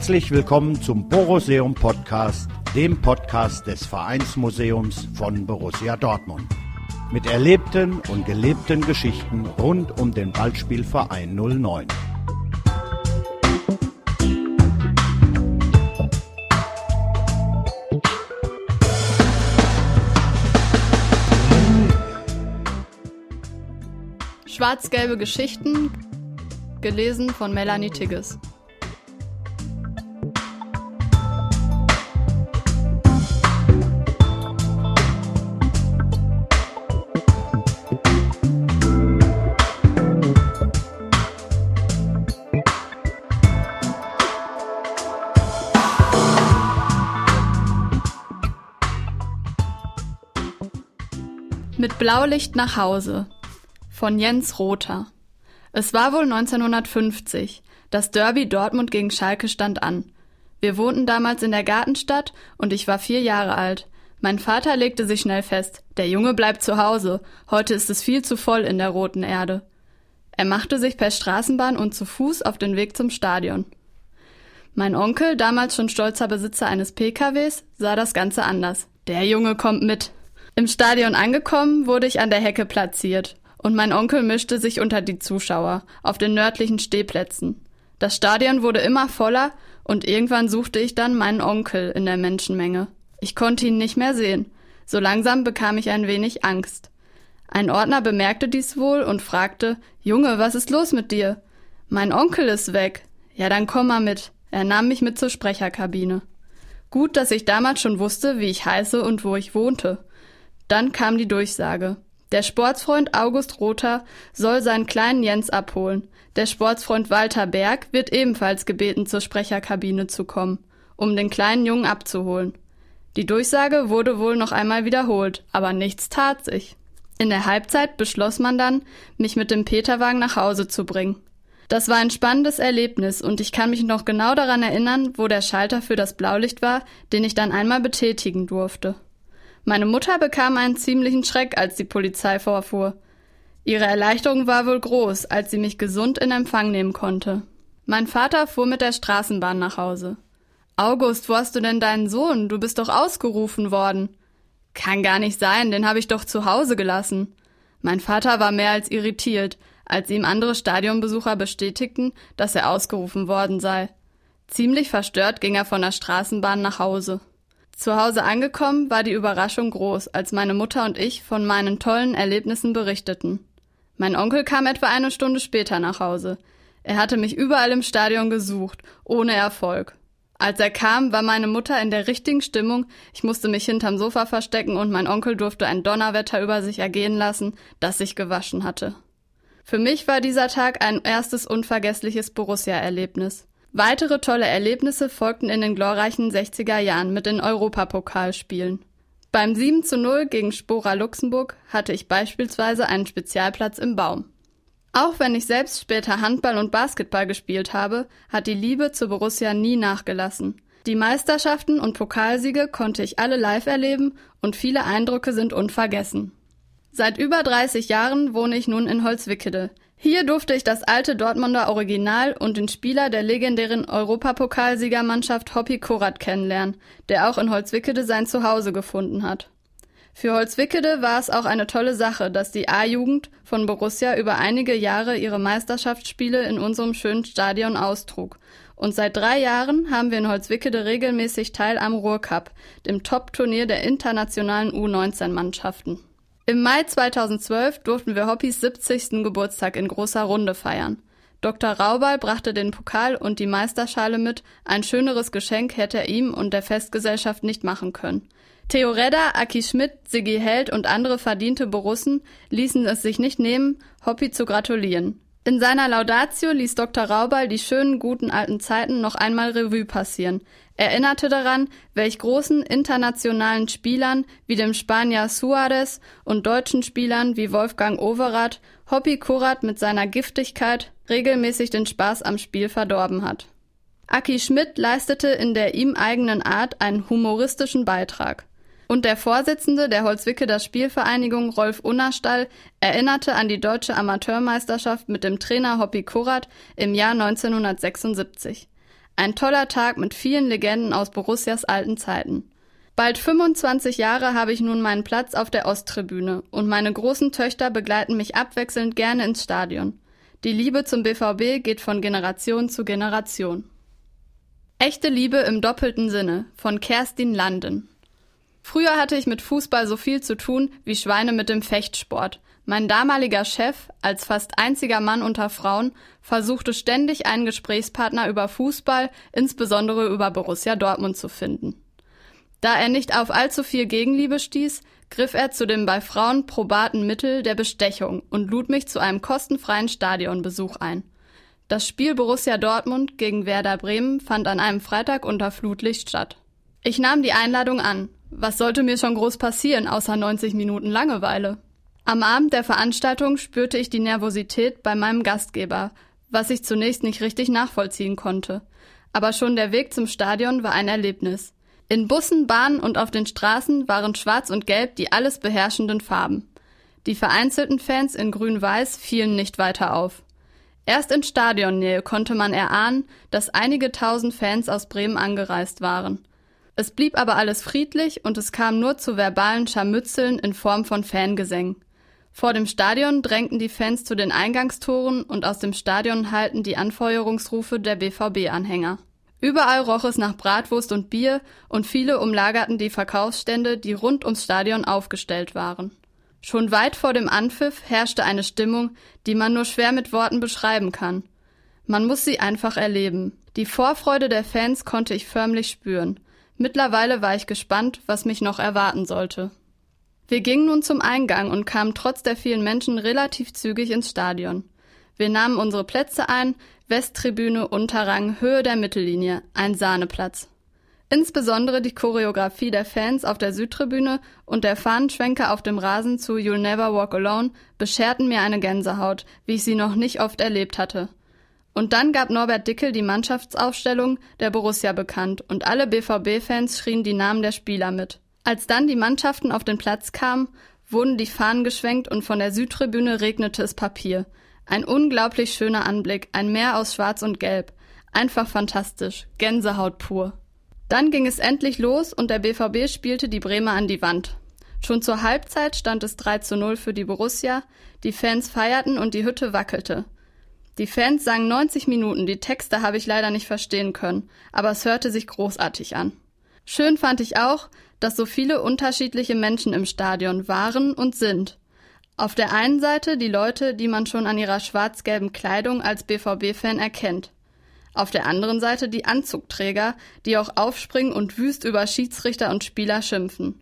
Herzlich willkommen zum Boruseum Podcast, dem Podcast des Vereinsmuseums von Borussia Dortmund. Mit erlebten und gelebten Geschichten rund um den Ballspielverein 09. Schwarz-gelbe Geschichten, gelesen von Melanie Tigges. Mit Blaulicht nach Hause von Jens Rother. Es war wohl 1950. Das Derby Dortmund gegen Schalke stand an. Wir wohnten damals in der Gartenstadt und ich war vier Jahre alt. Mein Vater legte sich schnell fest. Der Junge bleibt zu Hause. Heute ist es viel zu voll in der roten Erde. Er machte sich per Straßenbahn und zu Fuß auf den Weg zum Stadion. Mein Onkel, damals schon stolzer Besitzer eines PKWs, sah das Ganze anders. Der Junge kommt mit. Im Stadion angekommen, wurde ich an der Hecke platziert und mein Onkel mischte sich unter die Zuschauer auf den nördlichen Stehplätzen. Das Stadion wurde immer voller und irgendwann suchte ich dann meinen Onkel in der Menschenmenge. Ich konnte ihn nicht mehr sehen. So langsam bekam ich ein wenig Angst. Ein Ordner bemerkte dies wohl und fragte, Junge, was ist los mit dir? Mein Onkel ist weg. Ja, dann komm mal mit. Er nahm mich mit zur Sprecherkabine. Gut, dass ich damals schon wusste, wie ich heiße und wo ich wohnte. Dann kam die Durchsage. Der Sportsfreund August Rother soll seinen kleinen Jens abholen. Der Sportsfreund Walter Berg wird ebenfalls gebeten, zur Sprecherkabine zu kommen, um den kleinen Jungen abzuholen. Die Durchsage wurde wohl noch einmal wiederholt, aber nichts tat sich. In der Halbzeit beschloss man dann, mich mit dem Peterwagen nach Hause zu bringen. Das war ein spannendes Erlebnis und ich kann mich noch genau daran erinnern, wo der Schalter für das Blaulicht war, den ich dann einmal betätigen durfte. Meine Mutter bekam einen ziemlichen Schreck, als die Polizei vorfuhr. Ihre Erleichterung war wohl groß, als sie mich gesund in Empfang nehmen konnte. Mein Vater fuhr mit der Straßenbahn nach Hause. August, wo hast du denn deinen Sohn? Du bist doch ausgerufen worden. Kann gar nicht sein, den habe ich doch zu Hause gelassen. Mein Vater war mehr als irritiert, als ihm andere Stadionbesucher bestätigten, dass er ausgerufen worden sei. Ziemlich verstört ging er von der Straßenbahn nach Hause. Zu Hause angekommen war die Überraschung groß, als meine Mutter und ich von meinen tollen Erlebnissen berichteten. Mein Onkel kam etwa eine Stunde später nach Hause. Er hatte mich überall im Stadion gesucht, ohne Erfolg. Als er kam, war meine Mutter in der richtigen Stimmung, ich musste mich hinterm Sofa verstecken und mein Onkel durfte ein Donnerwetter über sich ergehen lassen, das sich gewaschen hatte. Für mich war dieser Tag ein erstes unvergessliches Borussia-Erlebnis. Weitere tolle Erlebnisse folgten in den glorreichen 60er Jahren mit den Europapokalspielen. Beim 7 zu 0 gegen Spora Luxemburg hatte ich beispielsweise einen Spezialplatz im Baum. Auch wenn ich selbst später Handball und Basketball gespielt habe, hat die Liebe zu Borussia nie nachgelassen. Die Meisterschaften und Pokalsiege konnte ich alle live erleben und viele Eindrücke sind unvergessen. Seit über 30 Jahren wohne ich nun in Holzwickede, hier durfte ich das alte Dortmunder Original und den Spieler der legendären Europapokalsiegermannschaft Hoppy Korat kennenlernen, der auch in Holzwickede sein Zuhause gefunden hat. Für Holzwickede war es auch eine tolle Sache, dass die A-Jugend von Borussia über einige Jahre ihre Meisterschaftsspiele in unserem schönen Stadion austrug. Und seit drei Jahren haben wir in Holzwickede regelmäßig teil am Ruhrcup, dem Top-Turnier der internationalen U19-Mannschaften. Im Mai 2012 durften wir Hoppys 70. Geburtstag in großer Runde feiern. Dr. Raubal brachte den Pokal und die Meisterschale mit, ein schöneres Geschenk hätte er ihm und der Festgesellschaft nicht machen können. Theo Redder, Aki Schmidt, Sigi Held und andere verdiente Borussen ließen es sich nicht nehmen, Hoppy zu gratulieren. In seiner Laudatio ließ Dr. Raubal die schönen guten alten Zeiten noch einmal Revue passieren. Er erinnerte daran, welch großen internationalen Spielern wie dem Spanier Suarez und deutschen Spielern wie Wolfgang Overath Hobby Kurat mit seiner Giftigkeit regelmäßig den Spaß am Spiel verdorben hat. Aki Schmidt leistete in der ihm eigenen Art einen humoristischen Beitrag. Und der Vorsitzende der Holzwickeler Spielvereinigung, Rolf Unnerstall, erinnerte an die deutsche Amateurmeisterschaft mit dem Trainer Hoppi Kurat im Jahr 1976. Ein toller Tag mit vielen Legenden aus Borussias alten Zeiten. Bald 25 Jahre habe ich nun meinen Platz auf der Osttribüne und meine großen Töchter begleiten mich abwechselnd gerne ins Stadion. Die Liebe zum BVB geht von Generation zu Generation. Echte Liebe im doppelten Sinne von Kerstin Landen. Früher hatte ich mit Fußball so viel zu tun wie Schweine mit dem Fechtsport. Mein damaliger Chef, als fast einziger Mann unter Frauen, versuchte ständig einen Gesprächspartner über Fußball, insbesondere über Borussia Dortmund zu finden. Da er nicht auf allzu viel Gegenliebe stieß, griff er zu dem bei Frauen probaten Mittel der Bestechung und lud mich zu einem kostenfreien Stadionbesuch ein. Das Spiel Borussia Dortmund gegen Werder Bremen fand an einem Freitag unter Flutlicht statt. Ich nahm die Einladung an. Was sollte mir schon groß passieren, außer 90 Minuten Langeweile? Am Abend der Veranstaltung spürte ich die Nervosität bei meinem Gastgeber, was ich zunächst nicht richtig nachvollziehen konnte. Aber schon der Weg zum Stadion war ein Erlebnis. In Bussen, Bahnen und auf den Straßen waren Schwarz und Gelb die alles beherrschenden Farben. Die vereinzelten Fans in Grün-Weiß fielen nicht weiter auf. Erst in Stadionnähe konnte man erahnen, dass einige tausend Fans aus Bremen angereist waren. Es blieb aber alles friedlich und es kam nur zu verbalen Scharmützeln in Form von Fangesängen. Vor dem Stadion drängten die Fans zu den Eingangstoren und aus dem Stadion hallten die Anfeuerungsrufe der BVB-Anhänger. Überall roch es nach Bratwurst und Bier und viele umlagerten die Verkaufsstände, die rund ums Stadion aufgestellt waren. Schon weit vor dem Anpfiff herrschte eine Stimmung, die man nur schwer mit Worten beschreiben kann. Man muss sie einfach erleben. Die Vorfreude der Fans konnte ich förmlich spüren. Mittlerweile war ich gespannt, was mich noch erwarten sollte. Wir gingen nun zum Eingang und kamen trotz der vielen Menschen relativ zügig ins Stadion. Wir nahmen unsere Plätze ein, Westtribüne, Unterrang, Höhe der Mittellinie, ein Sahneplatz. Insbesondere die Choreografie der Fans auf der Südtribüne und der Fahnenschwenker auf dem Rasen zu You'll Never Walk Alone bescherten mir eine Gänsehaut, wie ich sie noch nicht oft erlebt hatte. Und dann gab Norbert Dickel die Mannschaftsaufstellung der Borussia bekannt und alle BVB-Fans schrien die Namen der Spieler mit. Als dann die Mannschaften auf den Platz kamen, wurden die Fahnen geschwenkt und von der Südtribüne regnete es Papier. Ein unglaublich schöner Anblick, ein Meer aus Schwarz und Gelb. Einfach fantastisch, Gänsehaut pur. Dann ging es endlich los und der BVB spielte die Bremer an die Wand. Schon zur Halbzeit stand es 3 zu 0 für die Borussia, die Fans feierten und die Hütte wackelte. Die Fans sangen 90 Minuten, die Texte habe ich leider nicht verstehen können, aber es hörte sich großartig an. Schön fand ich auch, dass so viele unterschiedliche Menschen im Stadion waren und sind. Auf der einen Seite die Leute, die man schon an ihrer schwarz-gelben Kleidung als BVB-Fan erkennt. Auf der anderen Seite die Anzugträger, die auch aufspringen und wüst über Schiedsrichter und Spieler schimpfen.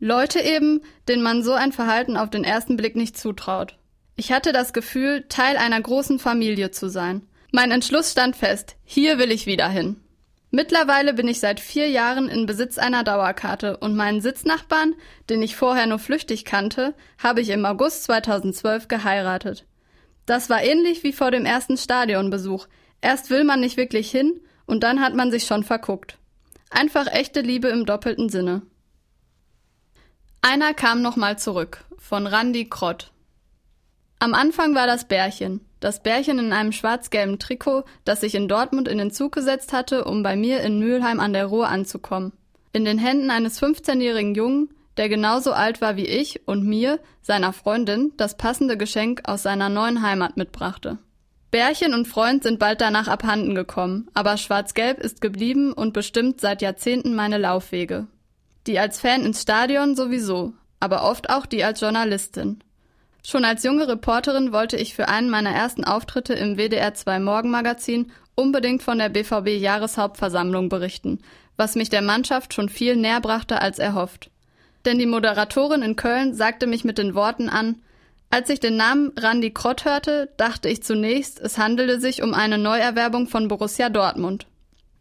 Leute eben, denen man so ein Verhalten auf den ersten Blick nicht zutraut. Ich hatte das Gefühl, Teil einer großen Familie zu sein. Mein Entschluss stand fest, hier will ich wieder hin. Mittlerweile bin ich seit vier Jahren in Besitz einer Dauerkarte und meinen Sitznachbarn, den ich vorher nur flüchtig kannte, habe ich im August 2012 geheiratet. Das war ähnlich wie vor dem ersten Stadionbesuch. Erst will man nicht wirklich hin und dann hat man sich schon verguckt. Einfach echte Liebe im doppelten Sinne. Einer kam nochmal zurück, von Randy Krott. Am Anfang war das Bärchen. Das Bärchen in einem schwarz-gelben Trikot, das sich in Dortmund in den Zug gesetzt hatte, um bei mir in Mülheim an der Ruhr anzukommen. In den Händen eines 15-jährigen Jungen, der genauso alt war wie ich und mir, seiner Freundin, das passende Geschenk aus seiner neuen Heimat mitbrachte. Bärchen und Freund sind bald danach abhanden gekommen, aber Schwarz-Gelb ist geblieben und bestimmt seit Jahrzehnten meine Laufwege. Die als Fan ins Stadion sowieso, aber oft auch die als Journalistin. Schon als junge Reporterin wollte ich für einen meiner ersten Auftritte im WDR 2 Morgenmagazin unbedingt von der BVB Jahreshauptversammlung berichten, was mich der Mannschaft schon viel näher brachte als erhofft. Denn die Moderatorin in Köln sagte mich mit den Worten an, als ich den Namen Randy Krott hörte, dachte ich zunächst, es handelte sich um eine Neuerwerbung von Borussia Dortmund.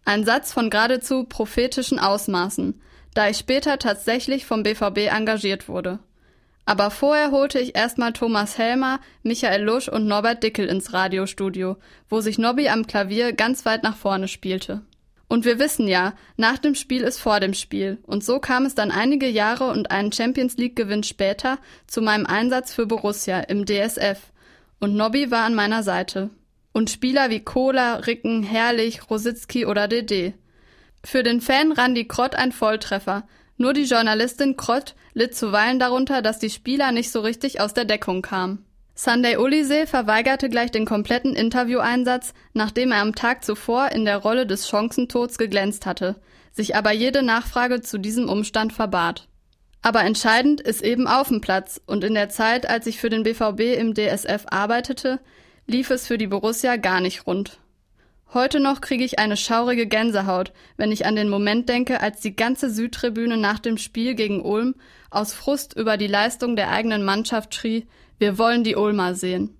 Ein Satz von geradezu prophetischen Ausmaßen, da ich später tatsächlich vom BVB engagiert wurde. Aber vorher holte ich erstmal Thomas Helmer, Michael Lusch und Norbert Dickel ins Radiostudio, wo sich Nobby am Klavier ganz weit nach vorne spielte. Und wir wissen ja, nach dem Spiel ist vor dem Spiel. Und so kam es dann einige Jahre und einen Champions League Gewinn später zu meinem Einsatz für Borussia im DSF. Und Nobby war an meiner Seite. und Spieler wie Kohler, Ricken, Herrlich, Rositzky oder DD. Für den Fan Randy Krott ein Volltreffer. Nur die Journalistin Krott litt zuweilen darunter, dass die Spieler nicht so richtig aus der Deckung kamen. Sunday Olise verweigerte gleich den kompletten Intervieweinsatz, nachdem er am Tag zuvor in der Rolle des Chancentods geglänzt hatte, sich aber jede Nachfrage zu diesem Umstand verbat. Aber entscheidend ist eben auf dem Platz und in der Zeit, als ich für den BVB im DSF arbeitete, lief es für die Borussia gar nicht rund. Heute noch kriege ich eine schaurige Gänsehaut, wenn ich an den Moment denke, als die ganze Südtribüne nach dem Spiel gegen Ulm aus Frust über die Leistung der eigenen Mannschaft schrie, wir wollen die Ulmer sehen.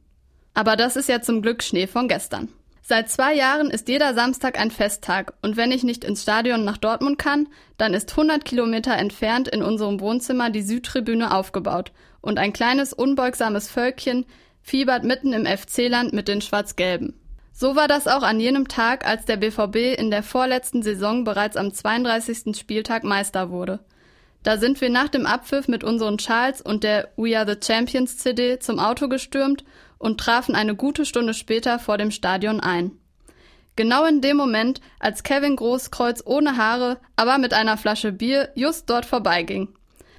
Aber das ist ja zum Glück Schnee von gestern. Seit zwei Jahren ist jeder Samstag ein Festtag und wenn ich nicht ins Stadion nach Dortmund kann, dann ist 100 Kilometer entfernt in unserem Wohnzimmer die Südtribüne aufgebaut und ein kleines unbeugsames Völkchen fiebert mitten im FC-Land mit den Schwarz-Gelben. So war das auch an jenem Tag, als der BVB in der vorletzten Saison bereits am 32. Spieltag Meister wurde. Da sind wir nach dem Abpfiff mit unseren Charles und der We Are the Champions CD zum Auto gestürmt und trafen eine gute Stunde später vor dem Stadion ein. Genau in dem Moment, als Kevin Großkreuz ohne Haare, aber mit einer Flasche Bier just dort vorbeiging.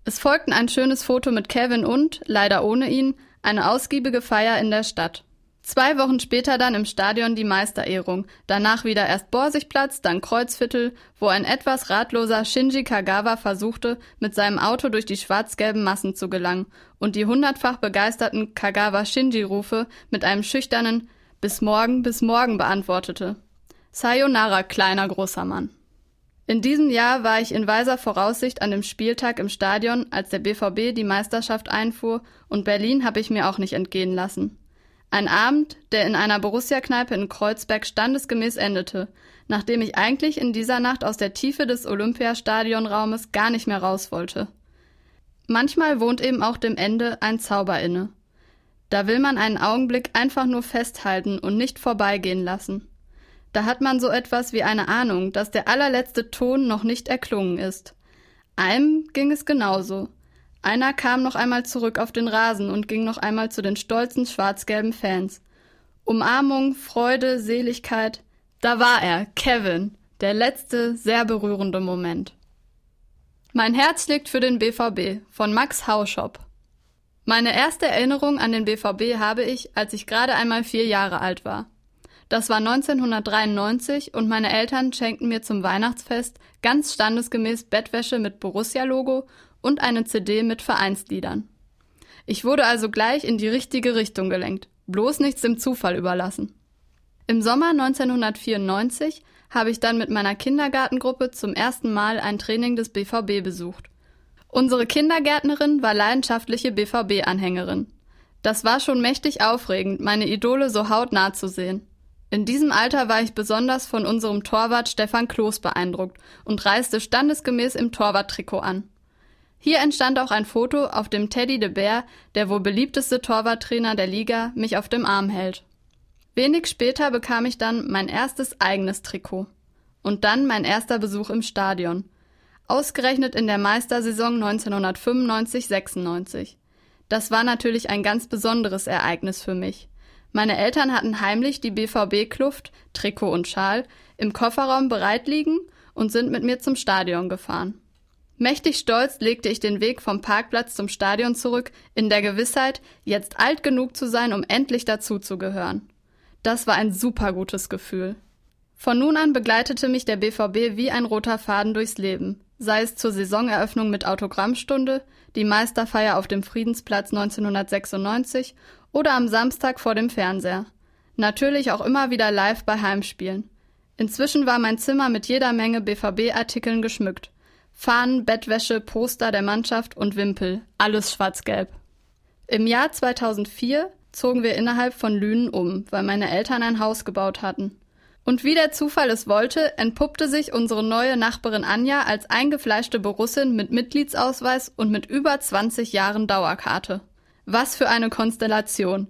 Es folgten ein schönes Foto mit Kevin und, leider ohne ihn, eine ausgiebige Feier in der Stadt. Zwei Wochen später dann im Stadion die Meisterehrung, danach wieder erst Borsigplatz, dann Kreuzviertel, wo ein etwas ratloser Shinji Kagawa versuchte, mit seinem Auto durch die schwarz-gelben Massen zu gelangen und die hundertfach begeisterten Kagawa-Shinji-Rufe mit einem schüchternen Bis morgen, bis morgen beantwortete. Sayonara, kleiner großer Mann. In diesem Jahr war ich in weiser Voraussicht an dem Spieltag im Stadion, als der BVB die Meisterschaft einfuhr, und Berlin habe ich mir auch nicht entgehen lassen. Ein Abend, der in einer Borussia-Kneipe in Kreuzberg standesgemäß endete, nachdem ich eigentlich in dieser Nacht aus der Tiefe des Olympiastadionraumes gar nicht mehr raus wollte. Manchmal wohnt eben auch dem Ende ein Zauber inne. Da will man einen Augenblick einfach nur festhalten und nicht vorbeigehen lassen. Da hat man so etwas wie eine Ahnung, dass der allerletzte Ton noch nicht erklungen ist. Einem ging es genauso. Einer kam noch einmal zurück auf den Rasen und ging noch einmal zu den stolzen schwarz-gelben Fans. Umarmung, Freude, Seligkeit. Da war er, Kevin, der letzte, sehr berührende Moment. Mein Herz schlägt für den BVB von Max Hauschop. Meine erste Erinnerung an den BVB habe ich, als ich gerade einmal vier Jahre alt war. Das war 1993 und meine Eltern schenkten mir zum Weihnachtsfest ganz standesgemäß Bettwäsche mit Borussia-Logo und eine CD mit Vereinsliedern. Ich wurde also gleich in die richtige Richtung gelenkt, bloß nichts dem Zufall überlassen. Im Sommer 1994 habe ich dann mit meiner Kindergartengruppe zum ersten Mal ein Training des BVB besucht. Unsere Kindergärtnerin war leidenschaftliche BVB-Anhängerin. Das war schon mächtig aufregend, meine Idole so hautnah zu sehen. In diesem Alter war ich besonders von unserem Torwart Stefan Kloß beeindruckt und reiste standesgemäß im Torwarttrikot an. Hier entstand auch ein Foto, auf dem Teddy de Beer, der wohl beliebteste Torwarttrainer der Liga, mich auf dem Arm hält. Wenig später bekam ich dann mein erstes eigenes Trikot. Und dann mein erster Besuch im Stadion. Ausgerechnet in der Meistersaison 1995-96. Das war natürlich ein ganz besonderes Ereignis für mich. Meine Eltern hatten heimlich die BVB-Kluft, Trikot und Schal, im Kofferraum bereit liegen und sind mit mir zum Stadion gefahren. Mächtig stolz legte ich den Weg vom Parkplatz zum Stadion zurück, in der Gewissheit, jetzt alt genug zu sein, um endlich dazuzugehören. Das war ein supergutes Gefühl. Von nun an begleitete mich der BVB wie ein roter Faden durchs Leben, sei es zur Saisoneröffnung mit Autogrammstunde, die Meisterfeier auf dem Friedensplatz 1996 oder am Samstag vor dem Fernseher. Natürlich auch immer wieder live bei Heimspielen. Inzwischen war mein Zimmer mit jeder Menge BVB-Artikeln geschmückt. Fahnen, Bettwäsche, Poster der Mannschaft und Wimpel, alles schwarz-gelb. Im Jahr 2004 zogen wir innerhalb von Lünen um, weil meine Eltern ein Haus gebaut hatten. Und wie der Zufall es wollte, entpuppte sich unsere neue Nachbarin Anja als eingefleischte Borussin mit Mitgliedsausweis und mit über 20 Jahren Dauerkarte. Was für eine Konstellation.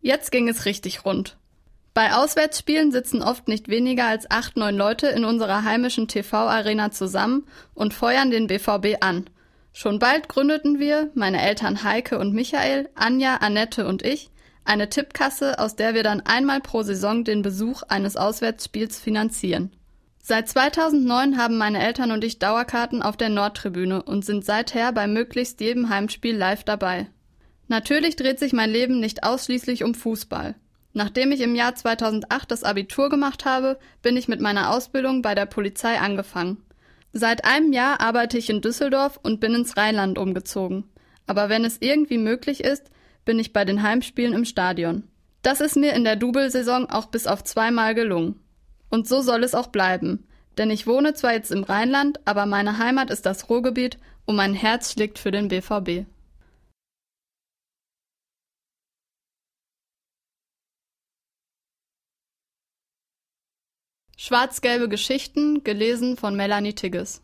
Jetzt ging es richtig rund. Bei Auswärtsspielen sitzen oft nicht weniger als acht, neun Leute in unserer heimischen TV-Arena zusammen und feuern den BVB an. Schon bald gründeten wir, meine Eltern Heike und Michael, Anja, Annette und ich, Eine Tippkasse, aus der wir dann einmal pro Saison den Besuch eines Auswärtsspiels finanzieren. Seit 2009 haben meine Eltern und ich Dauerkarten auf der Nordtribüne und sind seither bei möglichst jedem Heimspiel live dabei. Natürlich dreht sich mein Leben nicht ausschließlich um Fußball. Nachdem ich im Jahr 2008 das Abitur gemacht habe, bin ich mit meiner Ausbildung bei der Polizei angefangen. Seit einem Jahr arbeite ich in Düsseldorf und bin ins Rheinland umgezogen. Aber wenn es irgendwie möglich ist, bin ich bei den Heimspielen im Stadion. Das ist mir in der Double-Saison auch bis auf zweimal gelungen. Und so soll es auch bleiben. Denn ich wohne zwar jetzt im Rheinland, aber meine Heimat ist das Ruhrgebiet und mein Herz schlägt für den BVB. Schwarz-gelbe Geschichten, gelesen von Melanie Tigges